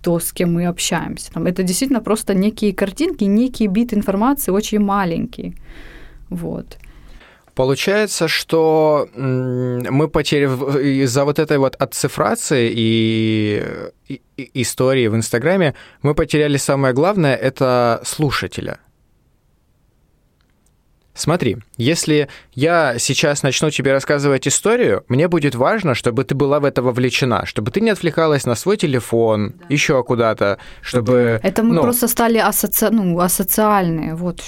то, с кем мы общаемся. Там, это действительно просто некие картинки, некие биты информации очень маленькие. Вот. Получается, что мы потеряли из-за вот этой вот отцифрации и, и истории в Инстаграме, мы потеряли самое главное – это слушателя – Смотри, если я сейчас начну тебе рассказывать историю, мне будет важно, чтобы ты была в это вовлечена, чтобы ты не отвлекалась на свой телефон, да. еще куда-то, чтобы... Это мы ну, просто стали асоци... ну, асоциальные, вот.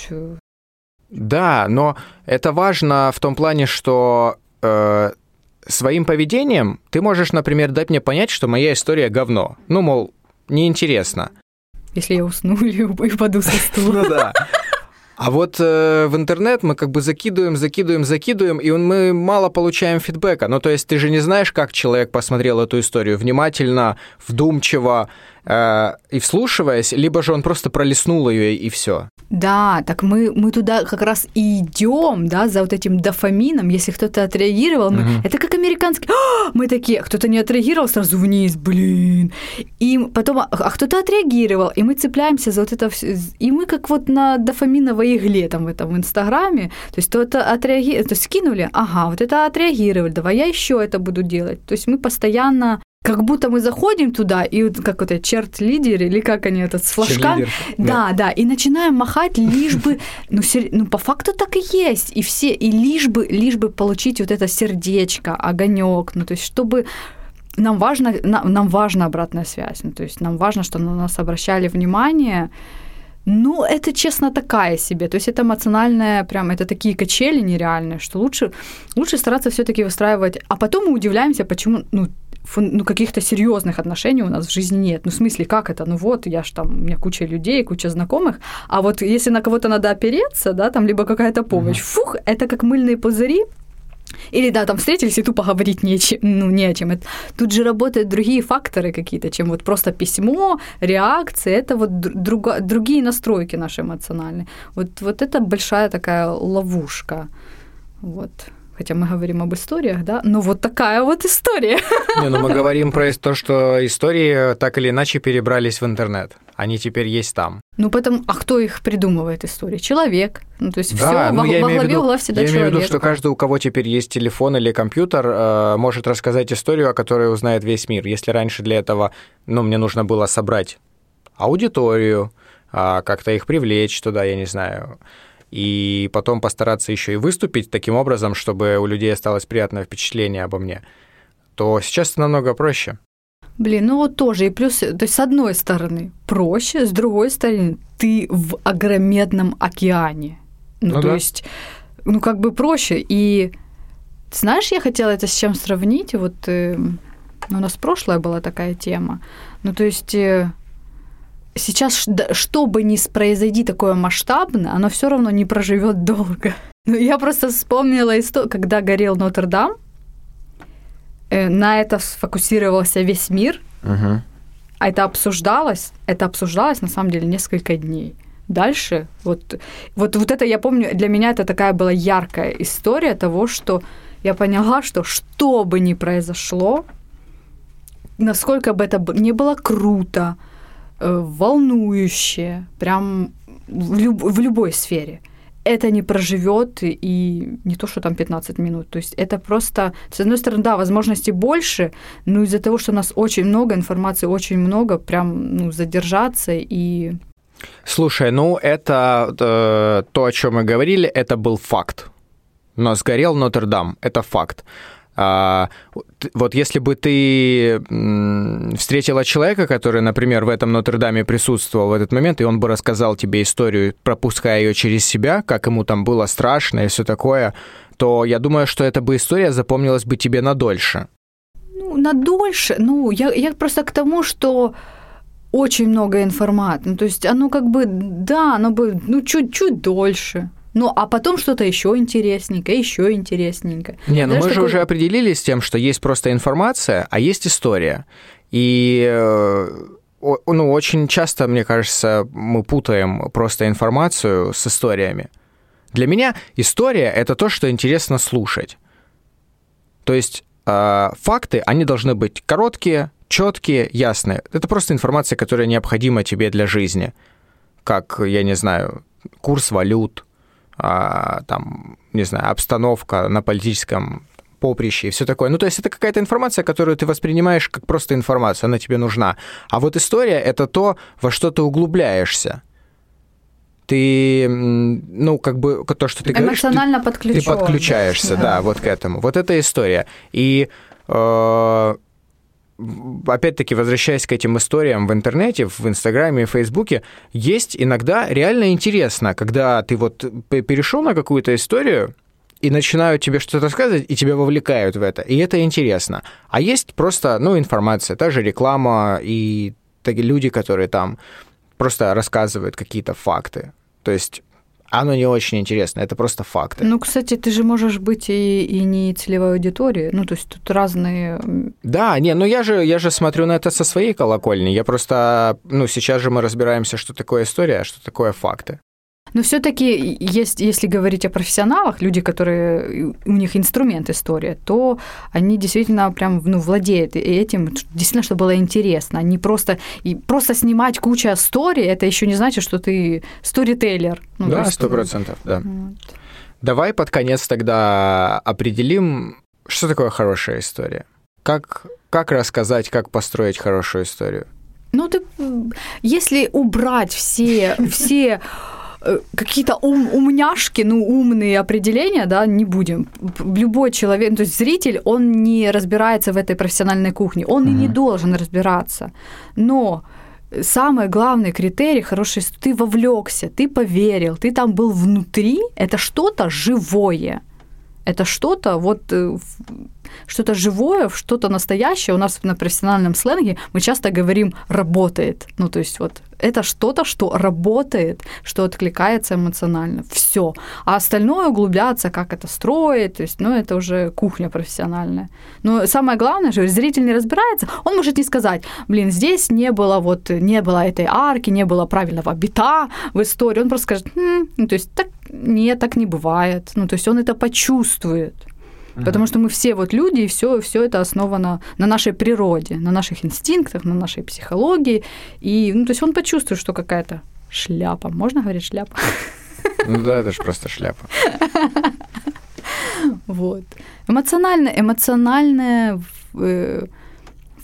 Да, но это важно в том плане, что э, своим поведением ты можешь, например, дать мне понять, что моя история говно. Ну, мол, неинтересно. Если я усну или упаду со стула. Ну да. А вот э, в интернет мы как бы закидываем, закидываем, закидываем, и мы мало получаем фидбэка. Ну, то есть ты же не знаешь, как человек посмотрел эту историю внимательно, вдумчиво, э, и вслушиваясь, либо же он просто пролистнул ее и все. Да, так мы, мы туда как раз и идем, да, за вот этим дофамином. Если кто-то отреагировал, мы, угу. это как американский. А, мы такие, кто-то не отреагировал, сразу вниз, блин. И потом, а, а кто-то отреагировал, и мы цепляемся за вот это все. И мы как вот на дофаминовой игле там в этом в Инстаграме. То есть кто-то отреагировал, то есть скинули, ага, вот это отреагировали, давай я еще это буду делать. То есть мы постоянно как будто мы заходим туда, и вот как вот это черт-лидер, или как они это, с флажками. Да, да, да, и начинаем махать, лишь бы, ну, сер... ну, по факту так и есть, и все, и лишь бы, лишь бы получить вот это сердечко, огонек, ну, то есть чтобы нам важно, нам важна обратная связь, ну, то есть нам важно, что на нас обращали внимание, ну, это, честно, такая себе. То есть это эмоциональное, прям, это такие качели нереальные, что лучше, лучше стараться все таки выстраивать. А потом мы удивляемся, почему, ну, ну, каких-то серьезных отношений у нас в жизни нет. Ну, в смысле, как это? Ну вот, я ж там, у меня куча людей, куча знакомых, а вот если на кого-то надо опереться, да, там либо какая-то помощь, uh-huh. фух, это как мыльные пузыри, Или да, там встретились и тупо говорить нечем, ну, не о чем. Это, тут же работают другие факторы какие-то, чем вот просто письмо, реакции. Это вот друга, другие настройки наши эмоциональные. Вот, вот это большая такая ловушка. Вот. Хотя мы говорим об историях, да, но вот такая вот история. Не, ну мы говорим про то, что истории так или иначе перебрались в интернет. Они теперь есть там. Ну, потом, а кто их придумывает истории? Человек. Ну, то есть да, все ну, во, я во главе виду, угла всегда Я человек. имею в виду, что каждый, у кого теперь есть телефон или компьютер, э, может рассказать историю, о которой узнает весь мир. Если раньше для этого, ну, мне нужно было собрать аудиторию, э, как-то их привлечь туда, я не знаю, и потом постараться еще и выступить таким образом, чтобы у людей осталось приятное впечатление обо мне, то сейчас это намного проще. Блин, ну вот тоже. И плюс, то есть с одной стороны проще, с другой стороны ты в огромедном океане. Ну, Ну то да. есть, ну как бы проще. И знаешь, я хотела это с чем сравнить. Вот э, у нас прошлая была такая тема. Ну то есть э, сейчас, что бы ни произойди такое масштабное, оно все равно не проживет долго. Ну, я просто вспомнила историю, когда горел Нотр-Дам, э, на это сфокусировался весь мир, Угу. а это обсуждалось, это обсуждалось на самом деле несколько дней. Дальше, вот, вот, вот это я помню, для меня это такая была яркая история того, что я поняла, что что бы ни произошло, насколько бы это не было круто, э, волнующе, прям в, люб- в любой сфере, это не проживет и не то, что там 15 минут. То есть это просто, с одной стороны, да, возможностей больше, но из-за того, что у нас очень много информации, очень много, прям ну, задержаться и... Слушай, ну это э, то, о чем мы говорили, это был факт. Но сгорел Нотр-Дам, это факт. А, вот если бы ты встретила человека, который, например, в этом Нотр-Даме присутствовал в этот момент, и он бы рассказал тебе историю, пропуская ее через себя, как ему там было страшно и все такое, то я думаю, что эта бы история запомнилась бы тебе надольше. Ну, на дольше, ну, я, я просто к тому, что очень много информации. Ну, то есть оно как бы, да, оно бы, ну, чуть-чуть дольше. Ну, а потом что-то еще интересненькое, еще интересненькое. Не, ну Знаешь, мы же такой- уже определились с тем, что есть просто информация, а есть история. И э, ну, очень часто, мне кажется, мы путаем просто информацию с историями. Для меня история — это то, что интересно слушать. То есть э, факты, они должны быть короткие, четкие, ясные. Это просто информация, которая необходима тебе для жизни. Как, я не знаю, курс валют, там, не знаю, обстановка на политическом поприще и все такое. Ну, то есть это какая-то информация, которую ты воспринимаешь как просто информацию, она тебе нужна. А вот история — это то, во что ты углубляешься. Ты, ну, как бы то, что ты говоришь, ты- Эмоционально ты подключаешься, да, вот к этому. Вот это история. И э, опять-таки, возвращаясь к этим историям в интернете, в Инстаграме и Фейсбуке, есть иногда реально интересно, когда ты вот перешел на какую-то историю, и начинают тебе что-то рассказывать, и тебя вовлекают в это. И это интересно. А есть просто, ну, информация, та же реклама и такие люди, которые там просто рассказывают какие-то факты. То есть оно не очень интересно, это просто факты. Ну, кстати, ты же можешь быть и, и не целевой аудиторией. Ну, то есть тут разные... Да, не, ну я же, я же смотрю на это со своей колокольни. Я просто, ну, сейчас же мы разбираемся, что такое история, а что такое факты. Но все-таки есть, если говорить о профессионалах, люди, которые у них инструмент история, то они действительно прям ну, владеют этим, действительно, чтобы было интересно. Не просто и просто снимать кучу историй, это еще не значит, что ты сторителлер. Ну, да, сто процентов, да. вот. Давай под конец тогда определим, что такое хорошая история. Как, как рассказать, как построить хорошую историю? Ну, ты, если убрать все, все какие-то ум, умняшки, ну, умные определения, да, не будем. Любой человек, ну, то есть зритель, он не разбирается в этой профессиональной кухне, он и не должен разбираться. Но самый главный критерий хороший, ты вовлекся, ты поверил, ты там был внутри, это что-то живое. Это что-то вот э, что-то живое, что-то настоящее. У нас на профессиональном сленге мы часто говорим «работает». Ну, то есть вот это что-то, что работает, что откликается эмоционально. Все. А остальное углубляться, как это строить, то есть, ну, это уже кухня профессиональная. Но самое главное, что зритель не разбирается, он может не сказать, блин, здесь не было вот, не было этой арки, не было правильного бита в истории. Он просто скажет, хм, ну, то есть, так, нет, так не бывает. Ну, то есть он это почувствует. Потому что мы все вот люди, и все, все это основано на нашей природе, на наших инстинктах, на нашей психологии. И, ну, то есть он почувствует, что какая-то шляпа. Можно говорить шляпа? Ну да, это же просто шляпа. Вот. Эмоциональное, эмоциональное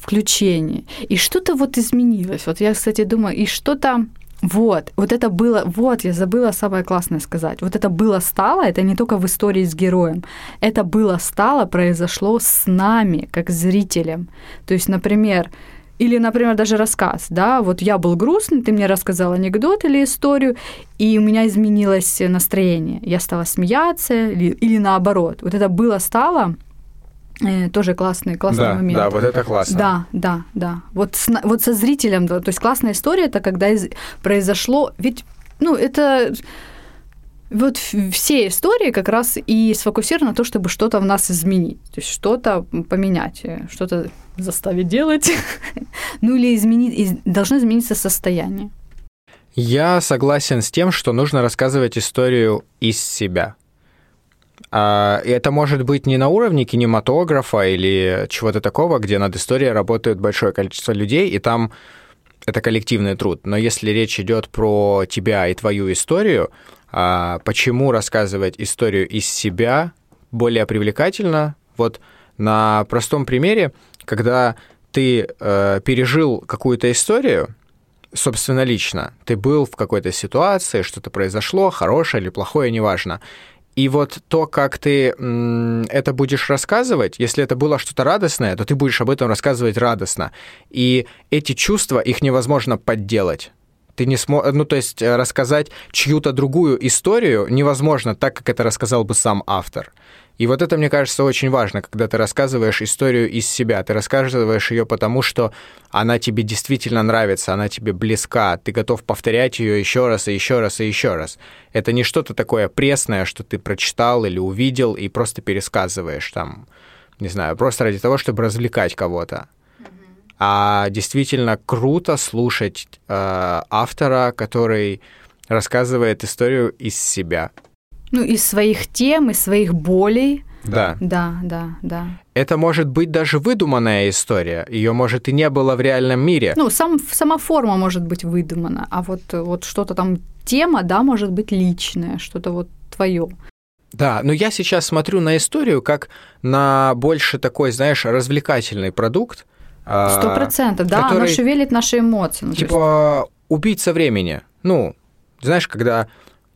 включение. И что-то вот изменилось. Вот я, кстати, думаю, и что-то вот, вот это было, вот, я забыла самое классное сказать. Вот это было стало, это не только в истории с героем, это было стало, произошло с нами, как зрителем. То есть, например, или, например, даже рассказ, да, вот я был грустный, ты мне рассказал анекдот или историю, и у меня изменилось настроение. Я стала смеяться, или, или наоборот. Вот это было-стало, Э, тоже классный, классный да, момент. Да, вот это классно. Да, да, да. Вот, с, вот со зрителем, да, то есть классная история, это когда из, произошло, ведь, ну, это вот все истории как раз и сфокусированы на то, чтобы что-то в нас изменить, то есть что-то поменять, э, что-то заставить делать, ну или изменить, должно измениться состояние. Я согласен с тем, что нужно рассказывать историю из себя. А, и это может быть не на уровне кинематографа или чего-то такого, где над историей работает большое количество людей, и там это коллективный труд. Но если речь идет про тебя и твою историю, а, почему рассказывать историю из себя более привлекательно? Вот на простом примере, когда ты э, пережил какую-то историю, собственно, лично, ты был в какой-то ситуации, что-то произошло, хорошее или плохое, неважно, и вот то, как ты это будешь рассказывать, если это было что-то радостное, то ты будешь об этом рассказывать радостно. И эти чувства, их невозможно подделать. Ты не сможешь, ну, то есть э, рассказать чью-то другую историю невозможно так, как это рассказал бы сам автор. И вот это, мне кажется, очень важно, когда ты рассказываешь историю из себя. Ты рассказываешь ее потому, что она тебе действительно нравится, она тебе близка, ты готов повторять ее еще раз и еще раз и еще раз. Это не что-то такое пресное, что ты прочитал или увидел и просто пересказываешь там, не знаю, просто ради того, чтобы развлекать кого-то. А действительно круто слушать э, автора, который рассказывает историю из себя. Ну, из своих тем, из своих болей. Да. Да, да, да. Это может быть даже выдуманная история. Ее, может, и не было в реальном мире. Ну, сам, сама форма может быть выдумана, а вот, вот что-то там, тема, да, может быть личная, что-то вот твое. Да, но я сейчас смотрю на историю как на больше такой, знаешь, развлекательный продукт. А, Сто процентов, да, который, оно шевелит наши эмоции. Ну, типа есть... убийца времени. Ну, знаешь, когда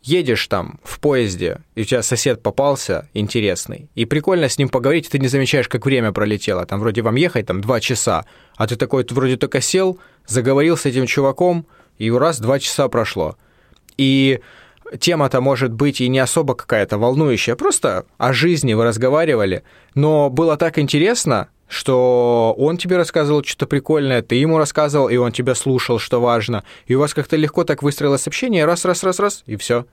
едешь там в поезде, и у тебя сосед попался интересный, и прикольно с ним поговорить, и ты не замечаешь, как время пролетело. Там вроде вам ехать там два часа, а ты такой вроде только сел, заговорил с этим чуваком, и раз два часа прошло. И тема-то может быть и не особо какая-то волнующая, просто о жизни вы разговаривали, но было так интересно, что он тебе рассказывал что-то прикольное, ты ему рассказывал, и он тебя слушал, что важно, и у вас как-то легко так выстроилось общение, раз, раз, раз, раз, и все.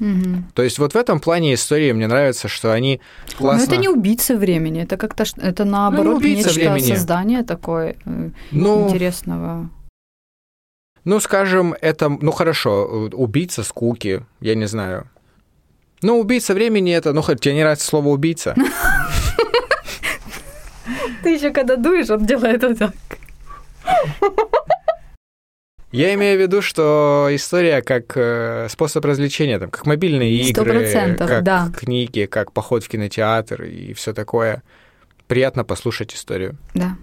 Угу. То есть вот в этом плане истории мне нравится, что они классно... Но это не убийца времени, это как-то это наоборот ну, нечто времени. создание такое э, ну, интересного. Ну, скажем, это, ну хорошо, убийца скуки, я не знаю. Ну, убийца времени это, ну, хоть тебе не нравится слово убийца. Ты еще когда дуешь, он делает вот так. Я имею в виду, что история как э, способ развлечения, там, как мобильные игры, как да. книги, как поход в кинотеатр и все такое. Приятно послушать историю. Да.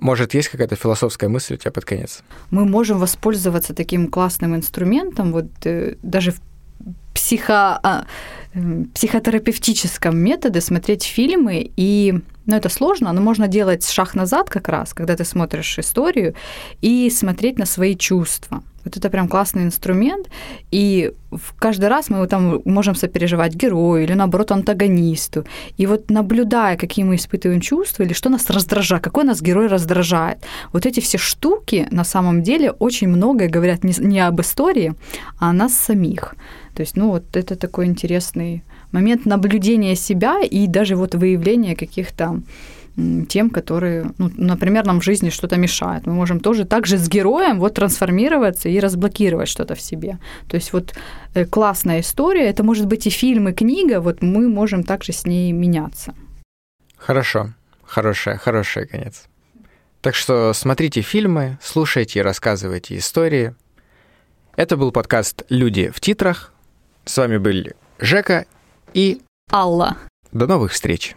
Может, есть какая-то философская мысль у тебя под конец? Мы можем воспользоваться таким классным инструментом, вот э, даже в психо, а, э, психотерапевтическом методе смотреть фильмы и Но это сложно, но можно делать шаг назад как раз, когда ты смотришь историю, и смотреть на свои чувства. Вот это прям классный инструмент, и каждый раз мы там можем сопереживать герою или, наоборот, антагонисту. И вот наблюдая, какие мы испытываем чувства, или что нас раздражает, какой нас герой раздражает, вот эти все штуки на самом деле очень многое говорят не, не об истории, а о нас самих. То есть, ну, вот это такой интересный момент наблюдения себя и даже вот выявления каких-то тем, которые, ну, например, нам в жизни что-то мешает. Мы можем тоже так же с героем вот трансформироваться и разблокировать что-то в себе. То есть вот э, классная история, это может быть и фильм, и книга, вот мы можем также с ней меняться. Хорошо, хорошая, хорошая конец. Так что смотрите фильмы, слушайте и рассказывайте истории. Это был подкаст «Люди в титрах». С вами были Жека и Алла. До новых встреч.